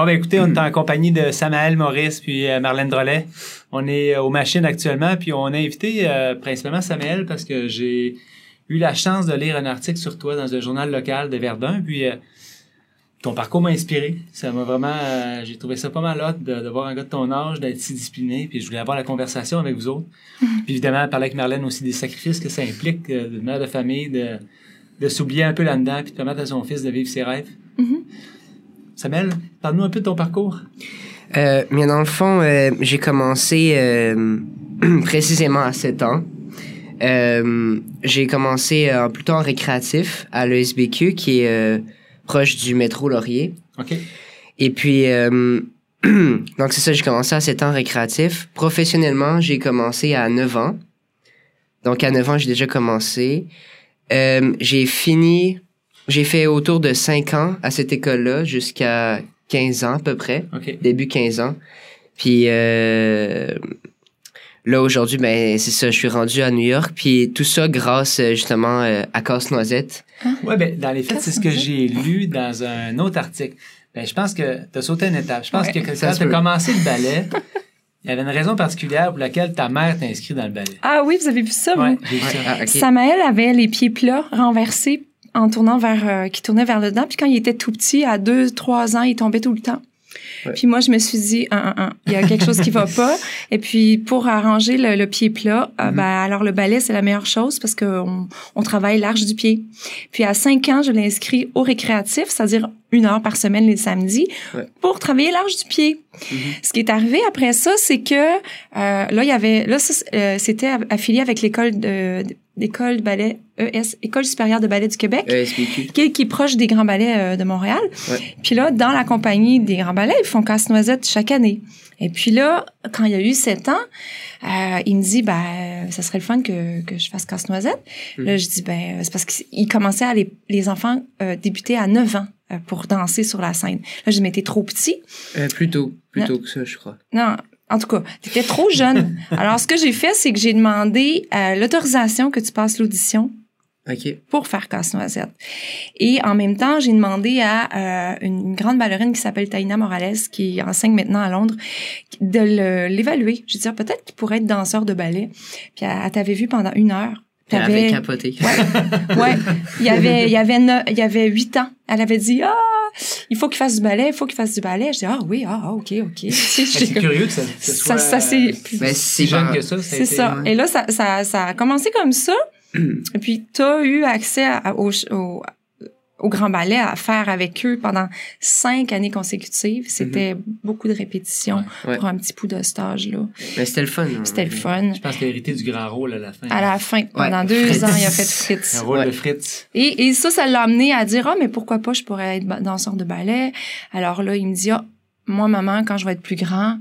Bon, ben écoutez, on est en compagnie de Samaël Maurice puis euh, Marlène Drolet. On est euh, aux machines actuellement, puis on a invité euh, principalement Samaël parce que j'ai eu la chance de lire un article sur toi dans un journal local de Verdun, puis euh, ton parcours m'a inspiré. Ça m'a vraiment... euh, j'ai trouvé ça pas mal hot de, de voir un gars de ton âge, d'être si discipliné, puis je voulais avoir la conversation avec vous autres. Puis évidemment, parler avec Marlène aussi des sacrifices que ça implique euh, de mère de famille, de, de s'oublier un peu là-dedans, puis de permettre à son fils de vivre ses rêves. Samuel, parle-nous un peu de ton parcours. Euh, mais dans le fond, euh, j'ai commencé euh, précisément à 7 ans. J'ai commencé euh, plutôt en récréatif à l'ESBQ, qui est proche du métro Laurier. OK? Et puis, donc c'est ça, j'ai commencé à 7 ans récréatif. Professionnellement, j'ai commencé à 9 ans. Donc à 9 ans, j'ai déjà commencé. J'ai fini, j'ai fait autour de 5 ans à cette école-là, jusqu'à 15 ans à peu près, début 15 ans. Puis euh, là, aujourd'hui, ben c'est ça, je suis rendu à New York. Puis tout ça grâce euh, justement euh, à Casse-Noisette. Ouais, ben, dans les faits, c'est ce que j'ai lu dans un autre article. Ben, je pense que tu as sauté une étape. Je pense Ouais. que quand Ça tu as commencé le ballet, il y avait une raison particulière pour laquelle ta mère t'a inscrit dans le ballet. Ah oui, vous avez vu ça, Ouais, vous? j'ai vu ça. Ah. Samaël avait les pieds plats renversés en tournant vers, euh, qui tournait vers le dedans. Puis quand il était tout petit, à deux, trois ans, il tombait tout le temps. Ouais. Puis moi, je me suis dit, un, un, un, il y a quelque chose qui va pas. Et puis, pour arranger le, le pied plat, Mhm. ben, alors le ballet, c'est la meilleure chose parce qu'on on travaille l'arche du pied. Puis à cinq ans, je l'ai inscrit au récréatif, c'est-à-dire une heure par semaine les samedis, Ouais. pour travailler l'arche du pied. Mhm. Ce qui est arrivé après ça, c'est que euh, là, il y avait, là, euh, c'était affilié avec l'école de, de ballet ES, École supérieure de ballet du Québec, ESBQ. qui, est- qui est proche des grands ballets euh, de Montréal. Ouais. Puis là, dans la compagnie des grands ballets, ils font casse-noisette chaque année. Et puis là, quand il y a eu sept ans, euh, il me dit, ben, euh, ça serait le fun que, que je fasse casse-noisette. Mhm. Là, je dis, ben, c'est parce qu'il commençait à les, les enfants euh, débuter à 9 ans pour danser sur la scène. Là, je dis, mais t'es trop petit. Euh, plutôt, plutôt que ça, je crois. Non, en tout cas, t'étais trop jeune. Alors, ce que j'ai fait, c'est que j'ai demandé euh, l'autorisation que tu passes l'audition OK. pour faire casse-noisette. Et en même temps, j'ai demandé à euh, une, une grande ballerine qui s'appelle Taina Morales, qui enseigne maintenant à Londres, de l'évaluer. Je dis, ah, peut-être qu'il pourrait être danseur de ballet. Puis elle, elle t'avait vu pendant une heure. Elle avait capoté. ouais, il y avait, il y avait, il y avait huit ans. Elle avait dit, ah, il faut qu'il fasse du ballet, il faut qu'il fasse du ballet. Je dis, ah oui, ah, ah, ok, ok. C'est comme- curieux que ça, ça ça, soit ça c'est, Ben, si c'est jeune pas- que ça. c'est été- ça. ouais. Et là, ça, ça, ça a commencé comme ça. Et puis, tu as eu accès à- au, au, au Grand Ballet à faire avec eux pendant cinq années consécutives. C'était beaucoup de répétitions Ouais. pour un petit bout de stage. là. Mais c'était le fun. hein. C'était le fun. Je pense qu'il a hérité du grand rôle à la fin. À la fin, pendant deux Fritz. ans, il a fait Fritz. Un rôle Ouais. de Fritz. Et, et ça, ça l'a amené à dire, ah, mais pourquoi pas, je pourrais être danseur de ballet. Alors là, il me dit, ah, moi, maman, quand je vais être plus grand,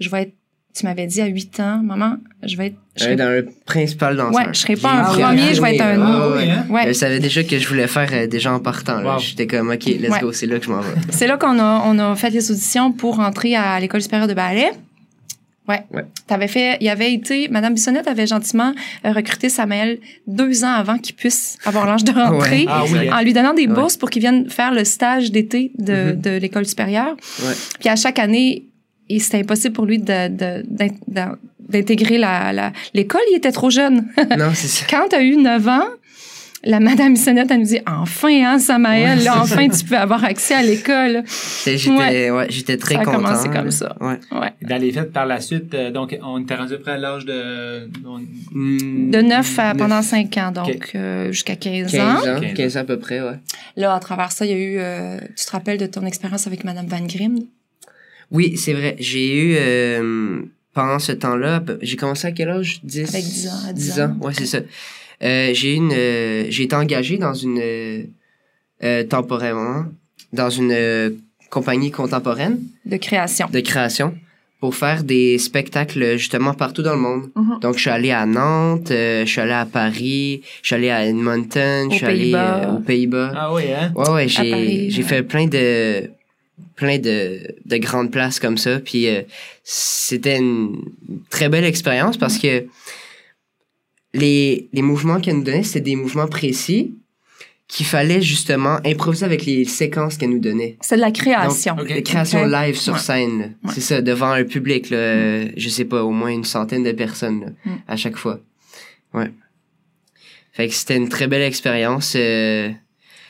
je vais être, tu m'avais dit à 8 ans, maman, je vais être, je Ouais, serai- dans le principal danseur. ouais, je serai pas un Ah oui, premier, je vais être un Ah autre. oui, hein? Ouais. Elle savait déjà que je voulais faire euh, déjà en partant. Wow. J'étais comme, OK, let's Ouais. go, c'est là que je m'en vais. C'est là qu'on a, on a fait les auditions pour entrer à l'école supérieure de ballet. Ouais. Ouais. T'avais fait, il y avait été, Madame Bissonnette avait gentiment euh, recruté Samuel deux ans avant qu'il puisse avoir l'âge de rentrer. Ouais. Ah oui, En lui donnant des Ouais. bourses pour qu'il vienne faire le stage d'été de, Mhm. de l'école supérieure. Ouais. Puis à chaque année, et c'était impossible pour lui de, de- d'in- d'intégrer la, la- l'école. Il était trop jeune. non, c'est ça. Quand tu as eu 9 ans, la Madame Sonnette, elle nous dit Enfin, hein, Samaël, Ouais, là, enfin, tu peux avoir accès à l'école. C'est- J'étais ouais. j'étais très Ça a content. commencé comme ça. Ouais. Ouais. Dans les faits, par la suite, euh, donc, on était rendu près à l'âge de... on- Hmm, De 9 à neuf, pendant 5 ans, donc Ok. euh, jusqu'à 15, 15 ans. ans. 15 ans. 15 ans à peu près, ouais. Là, à travers ça, il y a eu. euh, tu te rappelles de ton expérience avec Madame Van Grimm? Oui, c'est vrai. J'ai eu, euh, pendant ce temps-là, j'ai commencé à quel âge? 10? Avec 10 ans, à 10 10 ans, ans. ouais, c'est ça. Euh, j'ai eu une, euh, j'ai été engagé dans une, euh, euh, temporairement, dans une euh, compagnie contemporaine de création. de création pour faire des spectacles justement partout dans le monde. Mhm. Donc, je suis allé à Nantes, euh, je suis allé à Paris, je suis allé à Edmonton, je suis allé euh, aux Pays-Bas. Ah oui, hein? Ouais, ouais, j'ai, Paris, j'ai ouais. fait plein de, plein de, de grandes places comme ça. Puis euh, c'était une très belle expérience parce que les, les mouvements qu'elle nous donnait, c'était des mouvements précis qu'il fallait justement improviser avec les séquences qu'elle nous donnait. C'est de la création. Ok. Les créations Ok. live sur Ouais. scène. Ouais. c'est ça, devant un public, là, euh, je sais pas, au moins une centaine de personnes là, Mm. à chaque fois. Ouais. Fait que c'était une très belle expérience euh,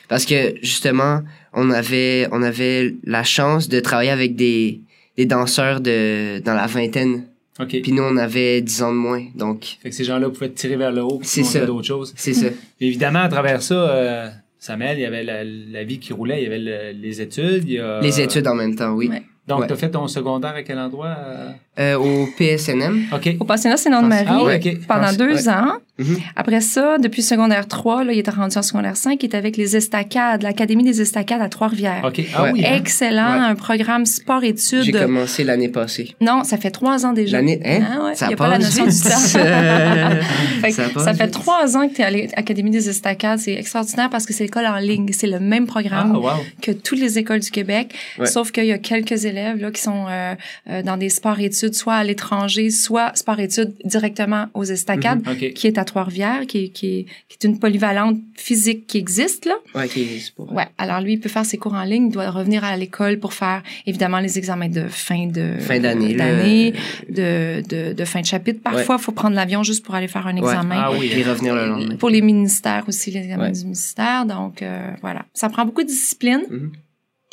parce que justement, on avait on avait la chance de travailler avec des des danseurs de dans la vingtaine, OK. puis nous on avait 10 ans de moins. Donc Fait que ces gens-là pouvaient tirer vers le haut ça. d'autres choses. c'est ça. Évidemment, à travers ça, euh, Samuel, il y avait la, la vie qui roulait, il y avait le- les études. il y a- Les études en même temps, oui. Ouais. Donc, Ouais. tu as fait ton secondaire à quel endroit? euh? Euh, au PSNM. OK. Au pensionnat Saint-Nom-de-Marie, Ah ouais, pendant pense- deux ouais. ans. Mhm. Après ça, depuis secondaire 3, là, il était rendu en secondaire 5, il était avec les estacades, l'Académie des estacades à Trois-Rivières. OK. Ah Ouais. oui. hein? Excellent, Ouais. un programme J'ai sport-études. commencé l'année passée. Non, ça fait trois ans déjà. L'année, hein? Ah ouais, Ça il a pas la passe notion du temps. Fait Ça fait trois ans que tu es à l'Académie des estacades. C'est extraordinaire parce que c'est l'école en ligne. C'est le même Ah, programme wow. que toutes les écoles du Québec. Ouais. Sauf qu'il y a quelques élèves là, qui sont euh, euh, dans des sports-études, soit à l'étranger, soit sport-études directement aux estacades, OK. qui est à Trois-Rivières, qui, est- qui, qui une polyvalente physique qui existe. Là. Ouais, c'est pour- Ouais. Alors lui, il peut faire ses cours en ligne, il doit revenir à l'école pour faire évidemment les examens de fin de Fin d'année. d'année, de, de, de fin de chapitre. Parfois, il faut prendre l'avion juste pour aller faire un Ouais. Examen. Ah oui. Puis revenir le lendemain. Pour les ministères aussi, les examens Ouais. du ministère. Donc, euh, voilà. Ça prend beaucoup de discipline, Mhm.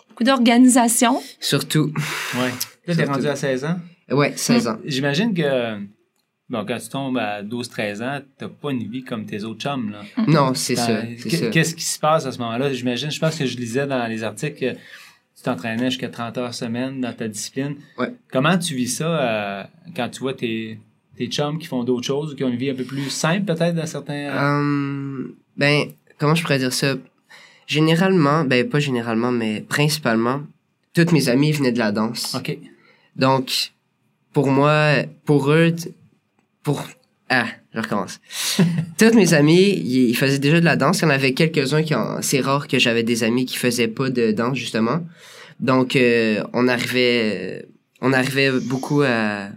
beaucoup d'organisation. Surtout, Ouais. Là, t'es rendu à 16 ans. ouais, 16 ans. J'imagine que, bon, quand tu tombes à 12-13 ans, t'as pas une vie comme tes autres chums, là. Non, c'est qu'est- ça. Qu'est-ce qui se passe à ce moment-là? J'imagine, je pense que je lisais dans les articles que tu t'entraînais jusqu'à 30 heures semaine dans ta discipline. Ouais. Comment tu vis ça euh, quand tu vois tes, tes chums qui font d'autres choses ou qui ont une vie un peu plus simple, peut-être, dans certains... Hum, ben, comment je pourrais dire ça? Généralement, ben pas généralement, mais principalement, toutes mes amies venaient de la danse. OK. Donc, pour moi, pour eux, pour... Ah, je recommence. Toutes mes amis, ils ils faisaient déjà de la danse. Il y en avait quelques-uns qui en... C'est rare que j'avais des amis qui faisaient pas de danse, justement. Donc, euh, on arrivait... On arrivait beaucoup à...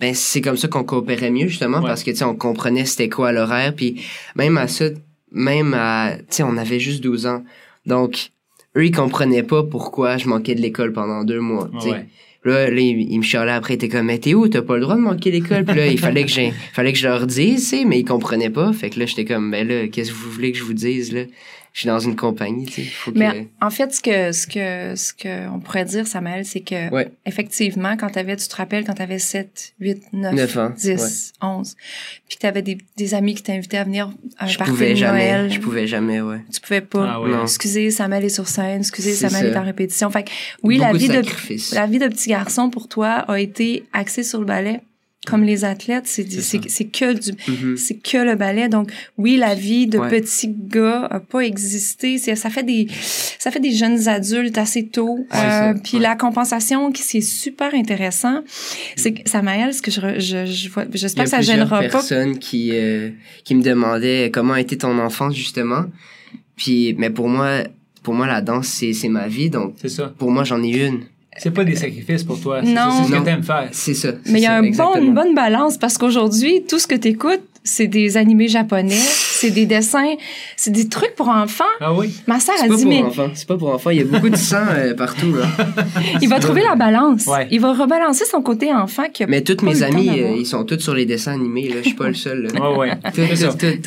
Ben, c'est comme ça qu'on coopérait mieux, justement, Ouais. parce que, tu sais, on comprenait c'était quoi l'horaire. Puis, même à ça, même à... Tu sais, on avait juste 12 ans. Donc, eux, ils comprenaient pas pourquoi je manquais de l'école pendant deux mois, tu sais. Ouais. Là, là, il, il me chialait après, était comme, mais t'es où? T'as pas le droit de manquer l'école? Puis là, il fallait que j'ai, fallait que je leur dise, tu sais, mais ils comprenaient pas. Fait que là, j'étais comme, ben là, qu'est-ce que vous voulez que je vous dise, là? Je suis dans une compagnie, tu sais. Faut que... Mais en fait, ce que ce que ce que on pourrait dire, Samuel, c'est que Ouais. effectivement, quand t'avais, tu te rappelles, quand t'avais 7, 8, 9, Neuf ans, 10, 11, puis que t'avais des, des amis qui t'invitaient à venir à un je party pouvais de jamais, Noël, je pouvais jamais, ouais. tu pouvais pas. Ah ouais. Non. Excusez, Samuel est sur scène. Excusez, Samuel est en répétition. Fait que, oui, la vie de de, la vie de petit garçon pour toi a été axée sur le ballet. Comme les athlètes, c'est que du Mhm. c'est que le ballet. Donc oui, la vie de Ouais. petit gars a pas existé. C'est ça fait des ça fait des jeunes adultes assez tôt. Ouais, Euh, puis ouais. la compensation qui c'est super intéressant, c'est que Samaël, ce que je Il y j'espère a que ça gênera pas. personnes qui, euh, qui me demandaient comment était ton enfance, justement. Puis, mais pour moi, pour moi, la danse, c'est, ma vie. Donc, C'est ça. pour moi, j'en ai une. C'est pas des sacrifices pour toi. C'est Non. ça, c'est ce que t'aimes faire. C'est ça. Mais il y a ça, un bon, exactement. une bonne balance parce qu'aujourd'hui, tout ce que tu écoutes, c'est des animés japonais, c'est des dessins, c'est des trucs pour enfants. Ah oui? Ma sœur C'est a pas dit, pour mais enfants. C'est pas pour enfants. Il y a beaucoup de sang euh, partout, là. il va trouver la balance. Ouais. Il va rebalancer son côté enfant qui a Mais toutes mes d'avoir. euh, ils sont tous sur les dessins animés, là. Je suis pas le seul, là. Ouais,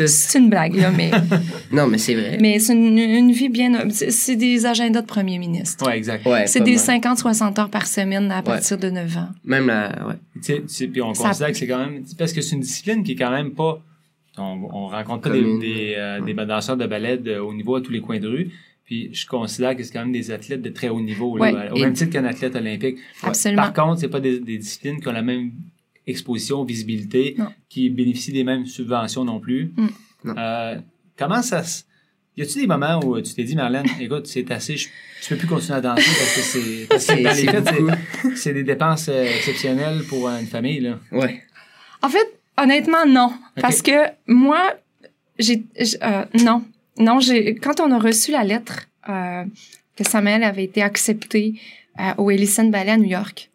C'est une blague, là, mais, Non, mais c'est vrai. mais c'est une, une vie bien. c'est- des agendas de premier ministre. Ouais, exact. Ouais, c'est des mal. 50-60 heures par semaine à partir de 9 ans. Même la, ouais. Tu sais, tu sais, puis on Ça- considère que c'est quand même parce que c'est une discipline qui est quand même pas on, on rencontre pas des, des, euh, des danseurs de ballet de haut niveau à tous les coins de rue puis je considère que c'est quand même des athlètes de très haut niveau là, au même titre qu'un athlète olympique Absolument. par contre c'est pas des, des disciplines qui ont la même exposition visibilité Non. qui bénéficient des mêmes subventions non plus Mm. Non. Euh, comment ça se y a-tu des moments où tu t'es dit Marlène écoute c'est assez je, tu peux plus continuer à danser parce que c'est parce que C'est- dans les c'est faits, c'est- beaucoup. c'est des dépenses euh, exceptionnelles pour une famille là? Ouais. En fait, honnêtement, non. Parce que moi, j'ai. euh, non. Non, j'ai. Quand on a reçu la lettre euh, que Samuel avait été accepté euh, au Ellison Ballet à New York,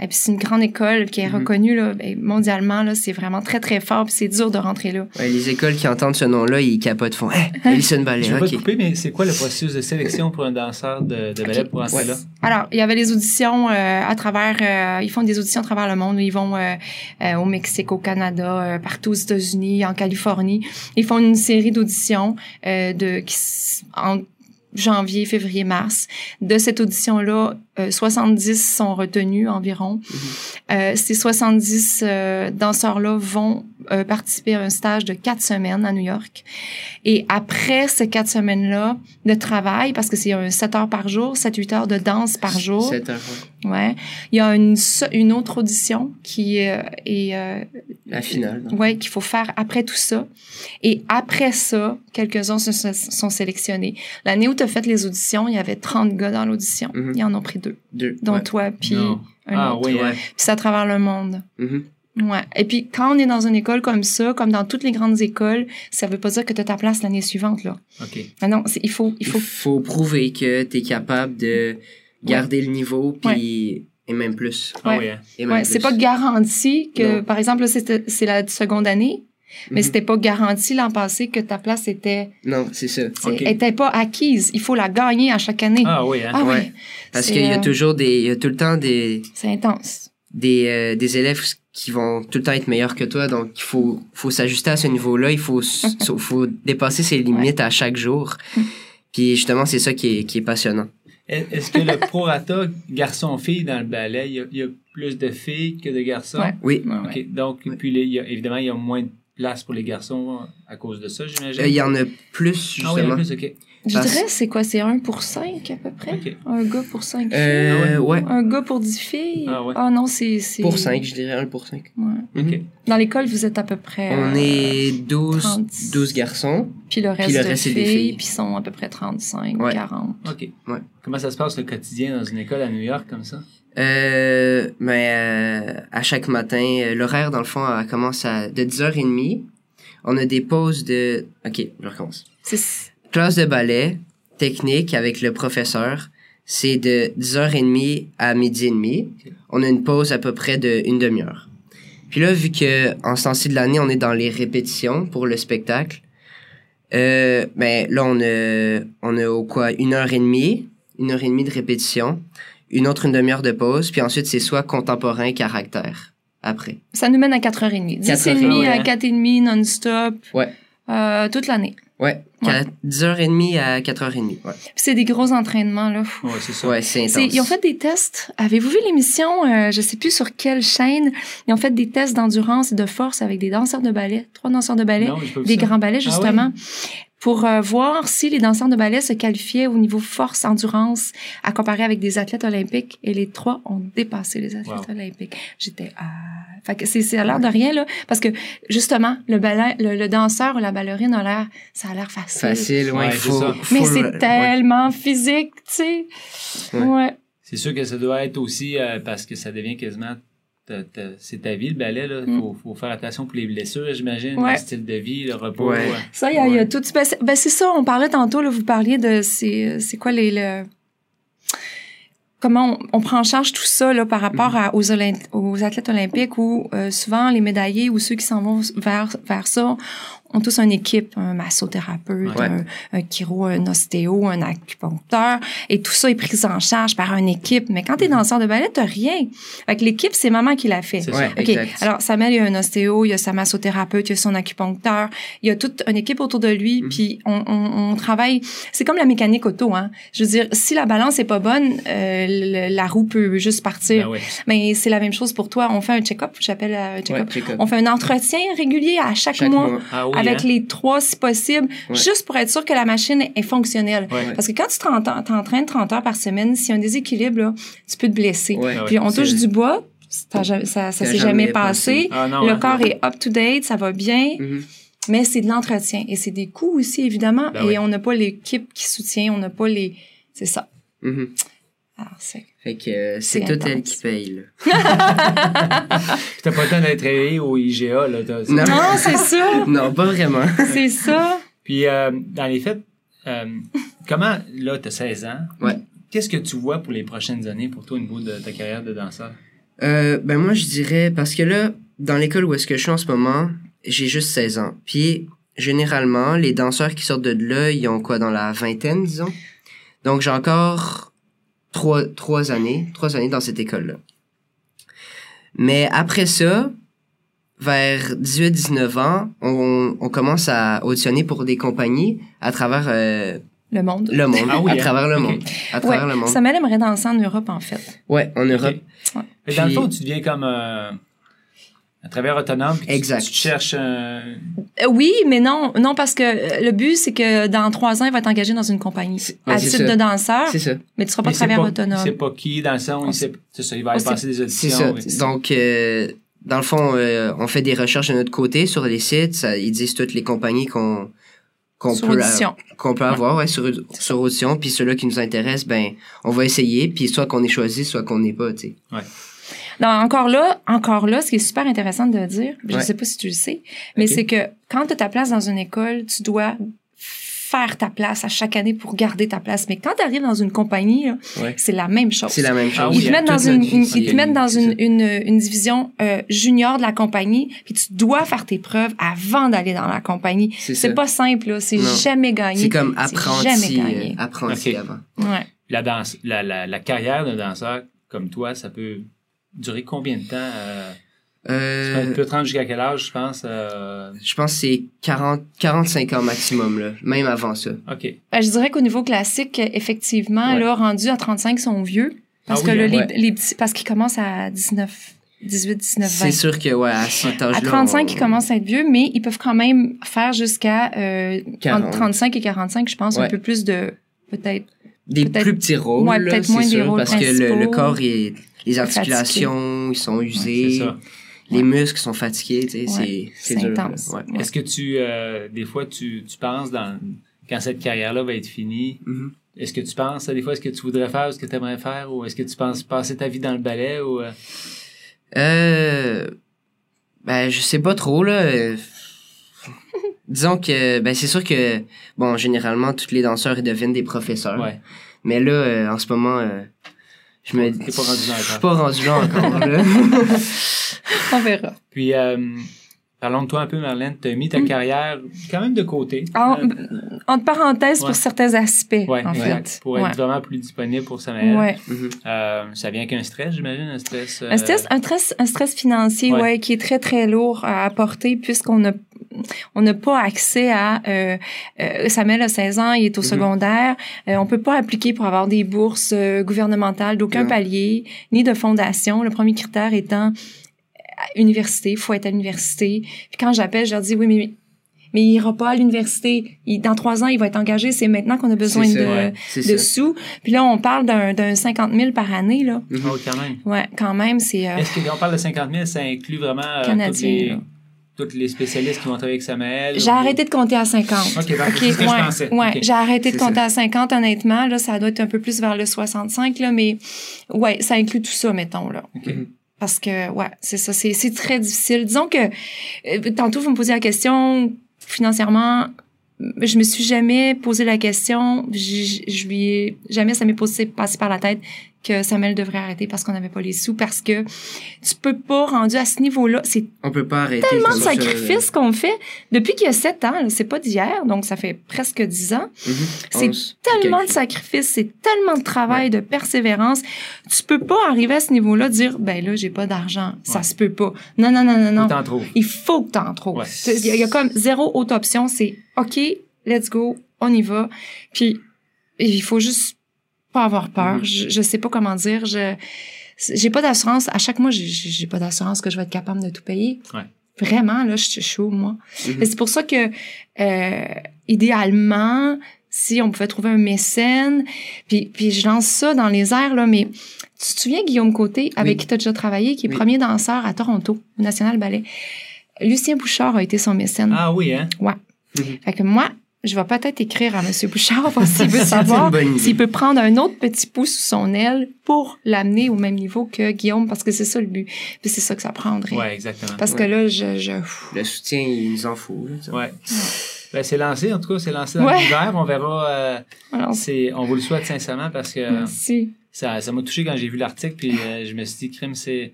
Et puis c'est une grande école qui est Mhm. reconnue là, ben, mondialement. Là, c'est vraiment très, très fort. Puis c'est dur de rentrer là. Ouais, les écoles qui entendent ce nom-là, ils capotent, font Hey, Alison Ballet, Je veux pas te couper, mais c'est quoi le processus de sélection pour un danseur de, de ballet pour entrer Ouais. là? Alors, il y avait les auditions euh, à travers... euh, ils font des auditions à travers le monde. Ils vont euh, euh, au Mexique, au Canada, euh, partout aux États-Unis, en Californie. Ils font une série d'auditions euh, de qui en janvier, février, mars. De cette audition-là, euh, 70 sont retenus environ. Euh, ces 70 euh, danseurs-là vont euh, participer à un stage de quatre semaines à New York. Et après ces quatre semaines-là de travail, parce que c'est un 7 heures par jour, 7-8 heures de danse par jour, Sept heures, ouais. il y a une, une autre audition qui euh, est... euh, La finale. donc. Ouais, qu'il faut faire après tout ça. Et après ça, quelques-uns se- se- sont sélectionnés. L'année où tu as fait les auditions, il y avait 30 gars dans l'audition. Mhm. Ils en ont pris deux, Deux. dont ouais. toi, puis Non. un Ah autre. oui, Ouais. hein. Puis c'est à travers le monde. Mhm. Ouais. Et puis, quand on est dans une école comme ça, comme dans toutes les grandes écoles, ça veut pas dire que tu as ta place l'année suivante, là. OK. Ah non, il faut, il Il faut, faut prouver que tu es capable de garder le niveau, puis et même plus. Ah Ouais. oui, hein. Et même ouais, c'est pas garanti que, Non. par exemple, c'est la seconde année, mais Mhm. c'était pas garanti l'an passé que ta place était, Non, c'est ça. t'sais, Ok. était pas acquise. Il faut la gagner à chaque année. Ah oui, hein. Ah Ouais. Parce qu'il y a euh, toujours des, il y a tout le temps des, C'est intense. des, euh, des élèves qui vont tout le temps être meilleurs que toi, donc il faut, faut s'ajuster à ce niveau-là, il faut, faut dépasser ses limites à chaque jour. Puis justement, c'est ça qui est, qui est passionnant. Est- Est-ce que le prorata garçon-fille dans le ballet, il y, a, il y a plus de filles que de garçons? Ouais. Oui. Ouais. Donc, Ouais. puis les- il y a- évidemment, il y a moins de place pour les garçons à cause de ça, j'imagine? Euh, Il y en a plus, Ah oui, en justement. plus, OK. Je Parce- dirais, c'est quoi? C'est un pour cinq, à peu près? Un gars pour cinq filles? Euh, ouais. Un gars pour dix filles? Ah ouais. non, c'est... c'est- Pour 5, je dirais un pour 5. Ouais. OK. Dans l'école, vous êtes à peu près... On euh, est 12, 30. 12 garçons. Puis le reste, Puis le reste, c'est filles, des filles. puis ils sont à peu près 35, Ouais. 40. OK. Ouais. Comment ça se passe le quotidien dans une école à New York comme ça? Euh, mais euh, à chaque matin, l'horaire, dans le fond, commence à, de 10h30. On a des pauses de... OK, je recommence. C'est... Classe de ballet, technique avec le professeur, c'est de 10h30 à midi et demi. On a une pause à peu près de une demi-heure. Puis là, vu que en ce temps-ci de l'année, on est dans les répétitions pour le spectacle, euh, ben là, on a, on a au quoi, une heure et demie, une heure et demie de répétition, une autre une demi-heure de pause, puis ensuite, c'est soit contemporain, caractère, après. Ça nous mène à 4h30. 10h30 4h30, à ouais. 4h30 non-stop. Ouais. Euh, toute l'année. Ouais, Ouais. 10h30 à 4h30, ouais. C'est des gros entraînements, là. Ouais, c'est ça. Ouais, c'est intense. ils ont fait des tests. Avez-vous vu l'émission, euh, je sais plus sur quelle chaîne, ils ont fait des tests d'endurance et de force avec des danseurs de ballet, trois danseurs de ballet, Non, des ça. grands ballets Ah justement, pour euh, voir si les danseurs de ballet se qualifiaient au niveau force, endurance, à comparer avec des athlètes olympiques. Et les trois ont dépassé les athlètes Wow. olympiques. J'étais... Ah... Fait que c'est, c'est à l'air de rien, là, parce que justement, le, ballet, le, le danseur ou la ballerine a l'air... Ça a l'air facile. Facile, ouais, Ouais, il c'est faut, ça. faut Mais le- c'est ouais. tellement physique, tu sais. Ouais. ouais. C'est sûr que ça doit être aussi euh, parce que ça devient quasiment. C'est ta vie, le ballet. Il Mm. faut, faut faire attention pour les blessures, j'imagine. Ouais. Le style de vie, le repos. Ouais. ouais. Ça, il y a, y tout. Ben c'est, ben, c'est ça, on parlait tantôt, là, vous parliez de c'est, c'est quoi les. Le, comment on, on prend en charge tout ça là, par rapport à, aux, Olymp- aux athlètes olympiques où euh, souvent les médaillés ou ceux qui s'en vont vers, vers ça ont tous une équipe, un massothérapeute, Ouais. un, un chiro, un ostéo, un acupuncteur, et tout ça est pris en charge par une équipe. Mais quand t'es danseur de ballet, t'as rien. Fait que l'équipe, c'est maman qui l'a fait. Ouais. OK. exact. Alors, Samuel, il y a un ostéo, il y a sa massothérapeute, il y a son acupuncteur, il y a toute une équipe autour de lui, Mhm. puis on, on, on travaille. C'est comme la mécanique auto, hein. Je veux dire, si la balance est pas bonne, euh, le- la roue peut juste partir. Ben ouais. Mais c'est la même chose pour toi. On fait un check-up, j'appelle euh, un check-up. On fait un entretien régulier à chaque, Chaque mois, mois. Ah. Avec hein? les trois si possible, Ouais. juste pour être sûr que la machine est fonctionnelle. Ouais. Parce que quand tu t'en- t'entraînes 30 heures par semaine, s'il y a un déséquilibre, là, tu peux te blesser. Ouais. Puis on touche du bois, ça, ça, s'est jamais jamais passé. Ah non. Le corps est up to date, ça va bien, Mhm. mais c'est de l'entretien et c'est des coûts aussi évidemment. Ben et oui. on n'a pas l'équipe qui soutient, on n'a pas les, c'est ça. Mhm. Alors c'est Fait que euh, C'est tout elle qui paye, là. T'as pas le temps d'être réveillé au IGA. Là, t'as- Non. non, c'est ça, Non, pas vraiment. c'est ça. Puis, euh, dans les faits, euh, comment, là, tu as 16 ans. Ouais. Qu'est-ce que tu vois pour les prochaines années pour toi au niveau de ta carrière de danseur? Euh, ben moi, je dirais, parce que là, dans l'école où est-ce que je suis en ce moment, j'ai juste 16 ans. Puis, généralement, les danseurs qui sortent de là, ils ont quoi, dans la vingtaine, disons? Donc, j'ai encore trois, trois années, trois années dans cette école-là. Mais après ça, vers 18-19 ans, on, on commence à auditionner pour des compagnies à travers euh, Le monde. le monde. Ah oui, à hein? travers le monde. À travers Ouais, le monde. Samuel aimerait danser en Europe, en fait. Ouais, en Europe. Ok. Mais dans le Puis- fond, tu deviens comme euh, un travailleur autonome. puis Exact. Tu, cherches un. Euh, oui, mais non, non parce que euh, le but c'est que dans trois ans il va être engagé dans une compagnie ouais, à c'est titre ça. de danseur, C'est ça. mais tu seras pas Mais c'est travailleur pas- autonome. C'est pas qui dans le sens sait- c'est ça, il va aller passer des C'est auditions. ça. oui. Donc, euh, dans le fond, euh, on fait des recherches de notre côté sur les sites. Ça, ils disent toutes les compagnies qu'on peut qu'on peut avoir ouais, sur sur audition. Puis ceux-là qui nous intéressent, ben, on va essayer. Puis soit qu'on est choisi, soit qu'on n'est pas. Tu sais. Non, encore là, encore là, ce qui est super intéressant de dire, je Ouais. sais pas si tu le sais, mais c'est que quand tu as ta place dans une école, tu dois faire ta place à chaque année pour garder ta place. Mais quand tu arrives dans une compagnie, Ouais. c'est la même chose. C'est la même Ah chose. oui, ils te mettent dans une, ils te mettent dans une, une, une division euh, junior de la compagnie, puis tu dois faire tes preuves avant d'aller dans la compagnie. C'est pas simple, là. C'est jamais gagné. C'est comme C'est apprenti, jamais gagné. euh, apprenti Ok. avant. Ouais. La, danse, la, la, la carrière d'un danseur comme toi, ça peut durer combien de temps? Euh, ça Euh, peut te rendre jusqu'à quel âge, je pense? euh, je pense que c'est 40, 45 ans maximum, là. Même avant ça. OK. Ben, je dirais qu'au niveau classique, effectivement, Ouais. là, rendus à 35, ils sont vieux. Parce Ah que oui, là, hein? les, Ouais. les petits, parce qu'ils commencent à 19, 18, 19, 20. C'est sûr que, ouais, à cet âge-là. À 35, on- ils commencent à être vieux, mais ils peuvent quand même faire jusqu'à euh, 40. entre 35 et 45, je pense, un peu plus de peut-être. Des peut-être- plus petits rôles, Ouais, là, peut-être c'est moins des sûr, rôles parce que le, corps, il- les Fatigué. articulations, ils sont C'est usés, ça. les muscles sont fatigués, tu sais, Ouais, c'est c'est c'est dur. là. intense. Ouais. Ouais. Est-ce que tu, euh, des fois, tu, tu penses dans, quand cette carrière-là va être finie, Mhm. est-ce que tu penses à des fois ce que tu voudrais faire, ce que tu aimerais faire, ou est-ce que tu penses passer ta vie dans le ballet, ou... euh, Euh, ben, je sais pas trop, là. Disons que, ben, c'est sûr que, bon, généralement, tous les danseurs, ils deviennent des professeurs. ouais. Mais là, euh, en ce moment, euh, je me T'es pas rendu là Je suis encore. pas rendu là encore, là. On verra. Puis, euh, parlons de toi un peu, Marlène. Tu as mis Mm. ta carrière quand même de côté. En, Euh, entre parenthèses, Ouais. pour certains aspects, ouais, en exact. fait. Pour ouais. être vraiment plus disponible pour Samuel. Ouais. Mhm. Euh, ça vient qu'un stress, j'imagine, un stress. euh, Un stress, un stress, un stress financier, Ouais. ouais. qui est très très lourd à apporter puisqu'on a on n'a pas accès à euh, euh, Samuel a 16 ans, il est au Mhm. secondaire, euh, on peut pas appliquer pour avoir des bourses euh, gouvernementales d'aucun palier ni de fondation. Le premier critère étant à université, faut être à l'université. Puis quand j'appelle, je leur dis oui mais mais il ira pas à l'université. Dans trois ans, il va être engagé. C'est maintenant qu'on a besoin ça, de, ouais. Sous. Puis là, on parle d'un d'un 50 000 par année. Là. Mhm. Oh, quand même. Ouais, quand même, c'est... euh, Est-ce que quand on parle de 50 000, ça inclut vraiment euh, tous, Canadien, les, tous les spécialistes qui vont travailler avec Samuel? J'ai ou- arrêté de compter à 50. Ok, parfait, c'est ce que je ouais, pensais. ouais, Ok. j'ai arrêté de compter à 50, honnêtement. Là, ça doit être un peu plus vers le 65, là, mais ouais, ça inclut tout ça, mettons, là. Ok. Parce que, ouais, c'est ça, c'est, très difficile. Disons que, euh, tantôt, vous me posiez la question, financièrement, je me suis jamais posé la question, je, lui ai, jamais ça m'est passé, passé par la tête que Samuel devrait arrêter parce qu'on n'avait pas les sous, parce que tu peux pas, rendu à ce niveau-là, c'est On peut pas arrêter. tellement de ça, sacrifices qu'on fait depuis qu'il y a sept ans. C'est pas d'hier, donc ça fait presque dix ans. Mhm. C'est Tellement de sacrifices, c'est tellement de travail, de persévérance. Tu peux pas arriver à ce niveau-là dire, ben là, j'ai pas d'argent. Ça Ouais. se peut pas. Non, non, non, non, non. Trouves. Il faut que t'en trouves. Ouais. Il y, y a comme zéro autre option. C'est OK, let's go, on y va. Puis il faut juste pas avoir peur. Mhm. je, je sais pas comment dire. Je j'ai pas d'assurance. À chaque mois, j'ai- pas d'assurance que je vais être capable de tout payer. Ouais. Vraiment, là, je suis chaud, moi. Mhm. Et C'est pour ça que, euh, idéalement, si on pouvait trouver un mécène, puis, puis je lance ça dans les airs, là, mais tu te souviens, Guillaume Côté, avec Oui. qui tu as déjà travaillé, qui est Oui. premier danseur à Toronto, au National Ballet. Lucien Bouchard a été son mécène. Ah oui, hein? Mhm. Fait que moi, je vais peut-être écrire à M. Bouchard voir s'il veut savoir s'il peut prendre un autre petit pouce sous son aile pour l'amener au même niveau que Guillaume, parce que c'est ça le but. Puis c'est ça que ça prendrait. Ouais, exactement. Parce que là, je... je... Le soutien, il nous en faut. là. Ouais. Ben, c'est lancé, en tout cas, c'est lancé dans Ouais. l'hiver. On verra. euh, Alors, on vous le souhaite sincèrement parce que merci. ça, ça m'a touché quand j'ai vu l'article. Puis euh, je me suis dit, crime, c'est.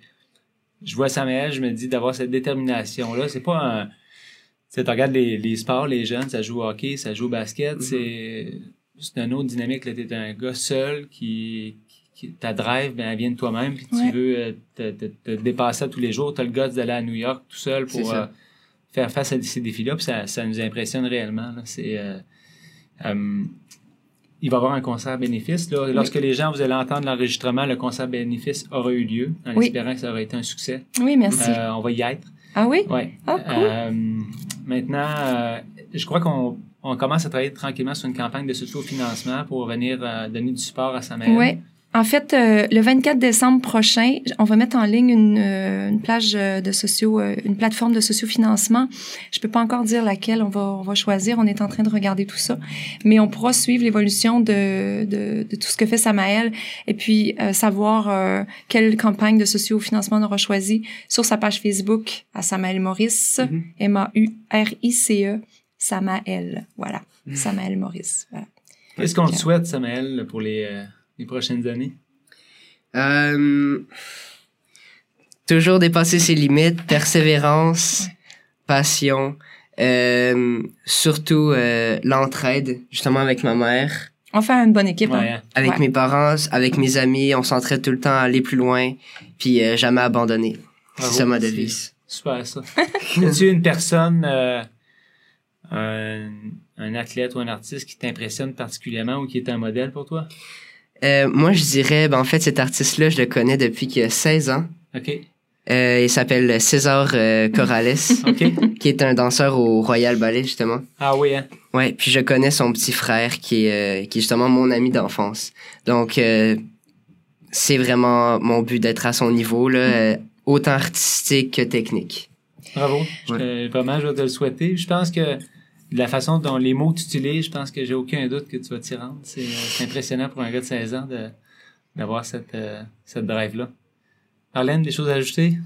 je vois Samuel, je me dis d'avoir cette détermination-là. C'est pas un. Tu sais, tu regardes les, les sports, les jeunes, ça joue au hockey, ça joue au basket. C'est c'est une autre dynamique. Tu es un gars seul qui. qui ta drive, ben, elle vient de toi-même, puis Ouais. tu veux euh, te, te, te dépasser tous les jours. Tu as le gars d'aller à New York tout seul pour euh, faire face à ces défis-là, puis ça, ça nous impressionne réellement. C'est. euh, euh, il va y avoir un concert bénéfice. Là. Lorsque les gens, vous allez entendre l'enregistrement, le concert bénéfice aura eu lieu, en Oui. espérant que ça aura été un succès. Oui, merci. Euh, on va y être. ah oui? Ouais. Ah, cool. Euh, maintenant, euh, je crois qu'on on commence à travailler tranquillement sur une campagne de socio-financement pour venir euh, donner du support à Samuel. Oui. En fait, euh, le 24 décembre prochain, on va mettre en ligne une, euh, une plage euh, de socio, euh, une plateforme de sociofinancement. Je peux pas encore dire laquelle on va, on va choisir. On est en train de regarder tout ça, mais on pourra suivre l'évolution de, de, de tout ce que fait Samael et puis euh, savoir euh, quelle campagne de sociofinancement on aura choisi sur sa page Facebook à Samael Maurice, Mhm. M-A-U-R-I-C-E, Samael. Voilà, Samael Maurice. Voilà. Qu'est-ce qu'on te souhaite, Samuel, pour les, euh, les prochaines années? Euh, toujours dépasser ses limites, persévérance, passion, euh, surtout euh, l'entraide, justement avec ma mère, On fait une bonne équipe. hein. Ouais, hein? avec Ouais. mes parents, avec mes amis, on s'entraide tout le temps à aller plus loin, puis euh, jamais abandonner. C'est ça ma devise. Super, ça. As-tu une personne, euh, un, un athlète ou un artiste qui t'impressionne particulièrement ou qui est un modèle pour toi? Euh, moi, je dirais, ben, en fait, cet artiste-là, je le connais depuis qu'il a 16 ans. OK. Euh, il s'appelle César euh, Corrales, qui est un danseur au Royal Ballet, justement. Ah oui, hein? Ouais, puis je connais son petit frère qui est, euh, qui est justement mon ami d'enfance. Donc, euh, c'est vraiment mon but d'être à son niveau, là, euh, autant artistique que technique. Bravo. Je- Ouais. vraiment, je vais te le souhaiter. Je pense que la façon dont les mots que tu utilises, je pense que j'ai aucun doute que tu vas t'y rendre. C'est euh, impressionnant pour un gars de 16 ans de- d'avoir cette, euh, cette drive-là. Marlène, des choses à ajouter?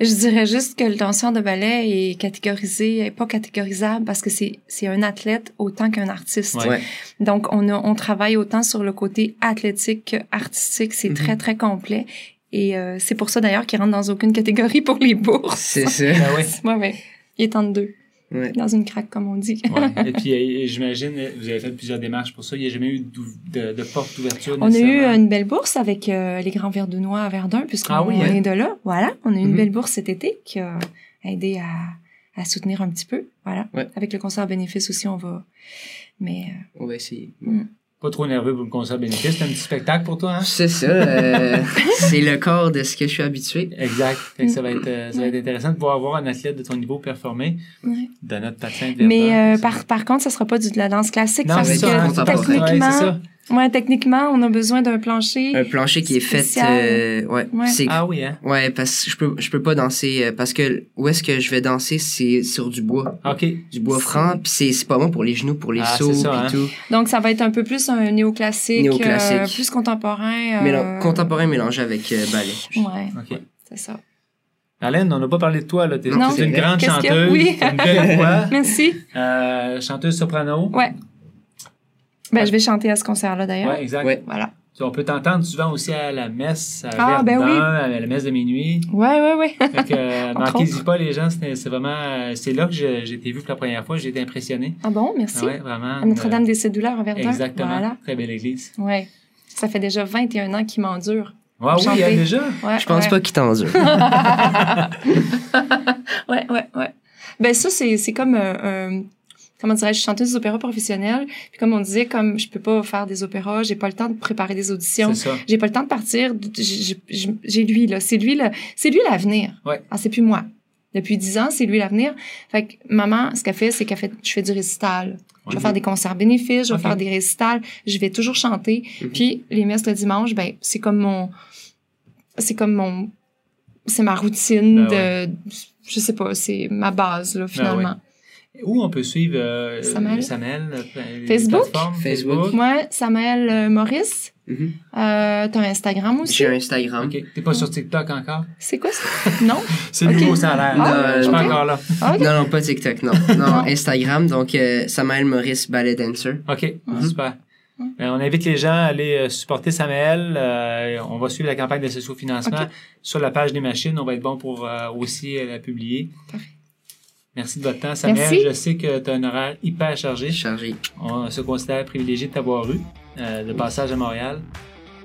Je dirais juste que le danseur de ballet est catégorisé, est pas catégorisable parce que c'est c'est un athlète autant qu'un artiste. Ouais. Donc on a, on travaille autant sur le côté athlétique que artistique, c'est Mhm. très très complet et euh, c'est pour ça d'ailleurs qu'il rentre dans aucune catégorie pour les bourses. C'est ça. Ben oui. Ouais ouais. Il est entre deux, Ouais. dans une craque comme on dit. Ouais. Et puis, euh, j'imagine, euh, vous avez fait plusieurs démarches pour ça. Il n'y a jamais eu de, de porte d'ouverture. On a eu une belle bourse avec euh, les Grands Noix à Verdun, puisqu'on Ah oui, on hein? est de là. Voilà, on a eu une Mhm. belle bourse cet été qui a aidé à, à soutenir un petit peu. Voilà. Ouais. Avec le concert bénéfice aussi, on va. Mais euh, On va essayer. Pas trop nerveux pour le concert bénéfice. C'est un petit spectacle pour toi, hein? C'est ça. euh, c'est le corps de ce que je suis habitué. Exact. Fait que ça, va être, euh, ça va être intéressant de pouvoir voir un athlète de ton niveau performer ouais. de notre patin de Mais euh, par, par contre, ça sera pas du, de la danse classique Non, parce ça, que hein, techniquement, Ouais, c'est ça. Ouais, techniquement, on a besoin d'un plancher. Un plancher qui est fait. Euh, ouais. Ah oui, hein? Ouais, parce que je peux, je peux pas danser, euh, parce que où est-ce que je vais danser, c'est sur du bois. OK. Du bois franc, puis c'est, c'est pas bon pour les genoux, pour les Ah, sauts, c'est ça, hein? tout. Donc, ça va être un peu plus un néoclassique, Néoclassique. euh, plus contemporain. Euh, contemporain mélangé avec euh, ballet. Ouais, OK. c'est ça. Marlène, on n'a pas parlé de toi, là. T'es une grande chanteuse. Oui. une belle voix. Merci. Euh, chanteuse soprano. Ouais. Ben, je vais chanter à ce concert-là, d'ailleurs. Ouais, exact. Ouais. Voilà. Tu- On peut t'entendre souvent aussi à la messe, à Ah, Verdun, ben oui. à la messe de minuit. Ouais, ouais, ouais. Fait que, euh, Entre manquez-y pas, les gens. C'est vraiment... euh, C'est là que j'ai été vu pour la première fois. J'ai été impressionné. Ah bon, merci. Ouais, vraiment. À Notre-Dame des Cédulaires à Verdun. Exactement. Voilà. Très belle église. Ouais. Ça fait déjà 21 ans qu'il m'endure. Ah oui, Chanter. hein, déjà? Ouais, Je pense ouais. pas qu'il t'endure. Ouais, ouais, ouais. Ben ça, c'est, c'est comme un, un- comment dirais-je, chanteuse d'opéra professionnelle. Puis comme on disait, comme je peux pas faire des opéras, j'ai pas le temps de préparer des auditions. J'ai pas le temps de partir. J'ai, lui, là. C'est lui, là. C'est lui l'avenir. Ouais. Ah, c'est plus moi. Depuis dix ans, c'est lui l'avenir. Fait que maman, ce qu'elle fait, c'est qu'elle fait, je fais du récital. Je vais Ouais. faire des concerts bénéfices, je vais faire des récitals, je vais toujours chanter. Puis les messes le dimanche, ben c'est comme mon, c'est comme mon, c'est ma routine Ben de, je sais pas, c'est ma base là finalement. Où on peut suivre euh, Samuel? Samuel, euh, les Facebook? Facebook. Moi, Samuel euh, Maurice, Mhm. euh, t'as Instagram aussi? J'ai un Instagram. OK. T'es pas sur TikTok encore? C'est quoi ça? Non? C'est Ok. nouveau, ça a l'air. Ah, Je suis pas encore là. Non, non, pas TikTok, non. Non. Instagram, donc euh, Samuel Maurice Ballet Dancer. OK. Mhm. Super. Euh, on invite les gens à aller supporter Samuel. Euh, on va suivre la campagne de socio-financement Ok. sur la page des machines. On va être bon pour euh, aussi la publier. Parfait. Merci de votre temps, Samuel. Merci. Je sais que tu as un horaire hyper chargé. Chargé. On se considère privilégié de t'avoir eu. euh, de passage à Montréal.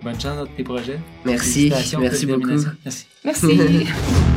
Bonne chance dans tes projets. Merci. Félicitations, Merci beaucoup. Merci. Merci.